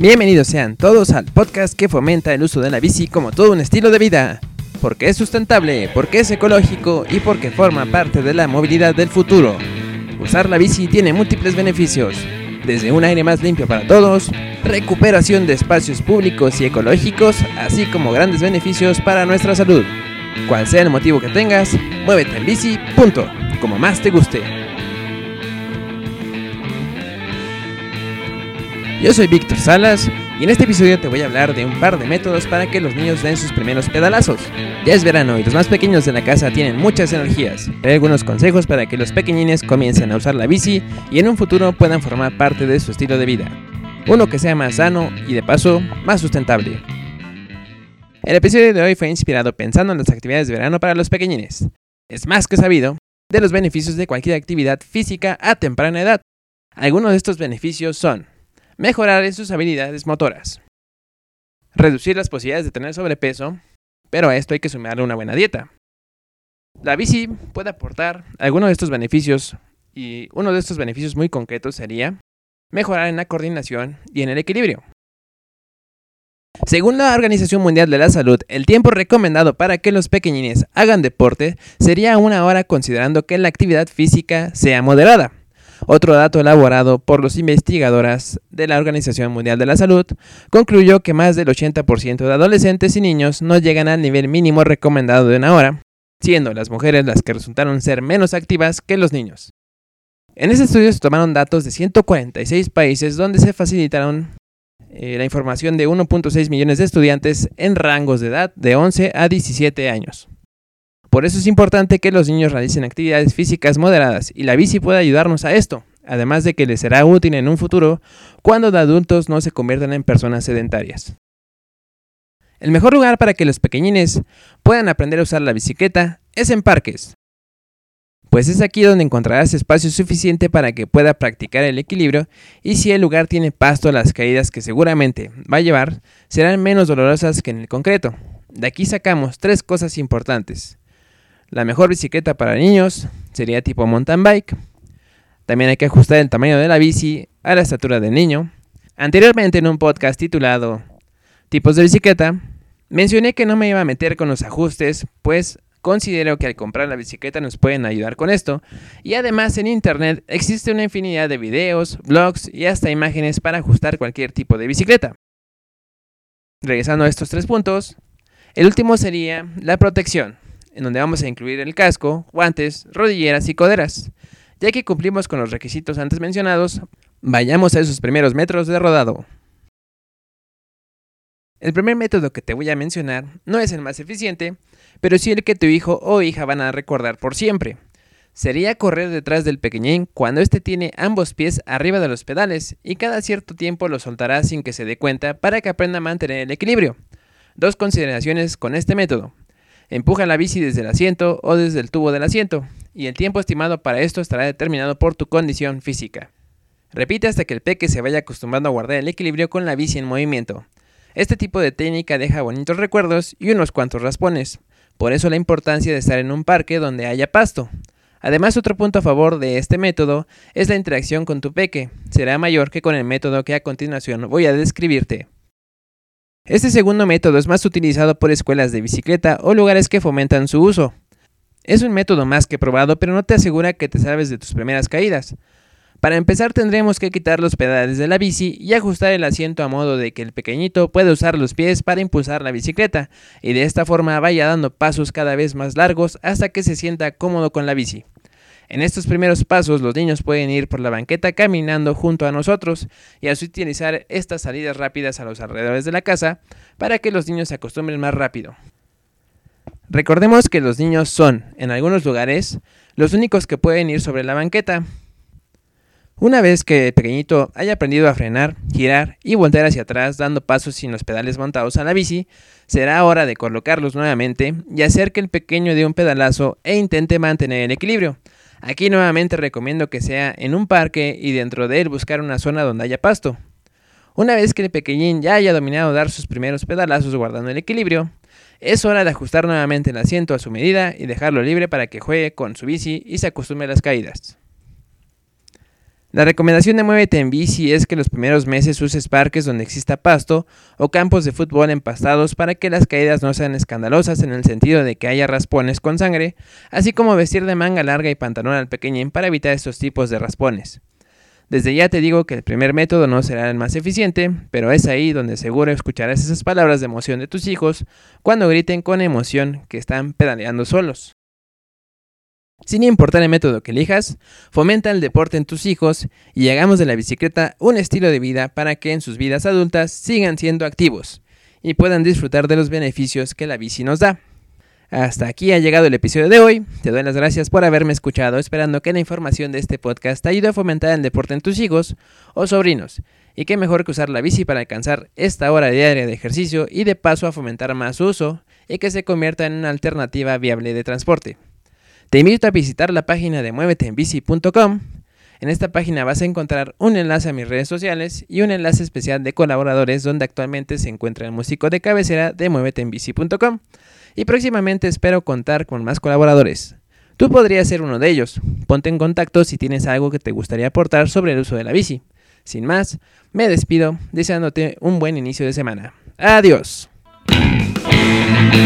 Bienvenidos sean todos al podcast que fomenta el uso de la bici como todo un estilo de vida. Porque es sustentable, porque es ecológico y porque forma parte de la movilidad del futuro. Usar la bici tiene múltiples beneficios, desde un aire más limpio para todos, recuperación de espacios públicos y ecológicos, así como grandes beneficios para nuestra salud. Cual sea el motivo que tengas, muévete en bici, punto, como más te guste. Yo soy Víctor Salas y en este episodio te voy a hablar de un par de métodos para que los niños den sus primeros pedalazos. Ya es verano y los más pequeños de la casa tienen muchas energías. Hay algunos consejos para que los pequeñines comiencen a usar la bici y en un futuro puedan formar parte de su estilo de vida. Uno que sea más sano y de paso más sustentable. El episodio de hoy fue inspirado pensando en las actividades de verano para los pequeñines. Es más que sabido de los beneficios de cualquier actividad física a temprana edad. Algunos de estos beneficios son mejorar sus habilidades motoras, reducir las posibilidades de tener sobrepeso, pero a esto hay que sumarle una buena dieta. La bici puede aportar algunos de estos beneficios y uno de estos beneficios muy concretos sería mejorar en la coordinación y en el equilibrio. Según la Organización Mundial de la Salud, el tiempo recomendado para que los pequeñines hagan deporte sería una hora considerando que la actividad física sea moderada. Otro dato elaborado por los investigadoras de la Organización Mundial de la Salud concluyó que más del 80% de adolescentes y niños no llegan al nivel mínimo recomendado de una hora, siendo las mujeres las que resultaron ser menos activas que los niños. En ese estudio se tomaron datos de 146 países donde se facilitaron eh, la información de 1.6 millones de estudiantes en rangos de edad de 11 a 17 años. Por eso es importante que los niños realicen actividades físicas moderadas y la bici puede ayudarnos a esto, además de que les será útil en un futuro cuando de adultos no se conviertan en personas sedentarias. El mejor lugar para que los pequeñines puedan aprender a usar la bicicleta es en parques, pues es aquí donde encontrarás espacio suficiente para que pueda practicar el equilibrio y si el lugar tiene pasto las caídas que seguramente va a llevar serán menos dolorosas que en el concreto. De aquí sacamos tres cosas importantes. La mejor bicicleta para niños sería tipo mountain bike. También hay que ajustar el tamaño de la bici a la estatura del niño. Anteriormente en un podcast titulado Tipos de bicicleta, mencioné que no me iba a meter con los ajustes, pues Considero que al comprar la bicicleta nos pueden ayudar con esto. Y además en internet existe una infinidad de videos, blogs y hasta imágenes para ajustar cualquier tipo de bicicleta. Regresando a estos tres puntos, el último sería la protección, en donde vamos a incluir el casco, guantes, rodilleras y coderas. Ya que cumplimos con los requisitos antes mencionados, vayamos a esos primeros metros de rodado. El primer método que te voy a mencionar no es el más eficiente, pero sí el que tu hijo o hija van a recordar por siempre. Sería correr detrás del pequeñín cuando éste tiene ambos pies arriba de los pedales y cada cierto tiempo lo soltará sin que se dé cuenta para que aprenda a mantener el equilibrio. Dos consideraciones con este método. Empuja la bici desde el asiento o desde el tubo del asiento, y el tiempo estimado para esto estará determinado por tu condición física. Repite hasta que el peque se vaya acostumbrando a guardar el equilibrio con la bici en movimiento. Este tipo de técnica deja bonitos recuerdos y unos cuantos raspones, por eso la importancia de estar en un parque donde haya pasto. Además, otro punto a favor de este método es la interacción con tu peque, será mayor que con el método que a continuación voy a describirte. Este segundo método es más utilizado por escuelas de bicicleta o lugares que fomentan su uso. Es un método más que probado, pero no te asegura que te salves de tus primeras caídas. Para empezar tendremos que quitar los pedales de la bici y ajustar el asiento a modo de que el pequeñito pueda usar los pies para impulsar la bicicleta y de esta forma vaya dando pasos cada vez más largos hasta que se sienta cómodo con la bici. En estos primeros pasos los niños pueden ir por la banqueta caminando junto a nosotros y así utilizar estas salidas rápidas a los alrededores de la casa para que los niños se acostumbren más rápido. Recordemos que los niños son, en algunos lugares, los únicos que pueden ir sobre la banqueta, una vez que el pequeñito haya aprendido a frenar, girar y voltear hacia atrás dando pasos sin los pedales montados a la bici, será hora de colocarlos nuevamente y hacer que el pequeño dé un pedalazo e intente mantener el equilibrio. Aquí nuevamente recomiendo que sea en un parque y dentro de él buscar una zona donde haya pasto. Una vez que el pequeñín ya haya dominado dar sus primeros pedalazos guardando el equilibrio, es hora de ajustar nuevamente el asiento a su medida y dejarlo libre para que juegue con su bici y se acostumbre a las caídas. La recomendación de Muévete en bici es que los primeros meses uses parques donde exista pasto o campos de fútbol empastados para que las caídas no sean escandalosas en el sentido de que haya raspones con sangre, así como vestir de manga larga y pantalón al pequeñín para evitar estos tipos de raspones. Desde ya te digo que el primer método no será el más eficiente, pero es ahí donde seguro escucharás esas palabras de emoción de tus hijos cuando griten con emoción que están pedaleando solos. Sin importar el método que elijas, fomenta el deporte en tus hijos y hagamos de la bicicleta un estilo de vida para que en sus vidas adultas sigan siendo activos y puedan disfrutar de los beneficios que la bici nos da. Hasta aquí ha llegado el episodio de hoy. Te doy las gracias por haberme escuchado, esperando que la información de este podcast te ayude a fomentar el deporte en tus hijos o sobrinos. Y qué mejor que usar la bici para alcanzar esta hora diaria de ejercicio y de paso a fomentar más su uso y que se convierta en una alternativa viable de transporte. Te invito a visitar la página de muéveteenbici.com. En esta página vas a encontrar un enlace a mis redes sociales y un enlace especial de colaboradores donde actualmente se encuentra el músico de cabecera de muéveteenbici.com. Y próximamente espero contar con más colaboradores. Tú podrías ser uno de ellos. Ponte en contacto si tienes algo que te gustaría aportar sobre el uso de la bici. Sin más, me despido deseándote un buen inicio de semana. Adiós. Müzik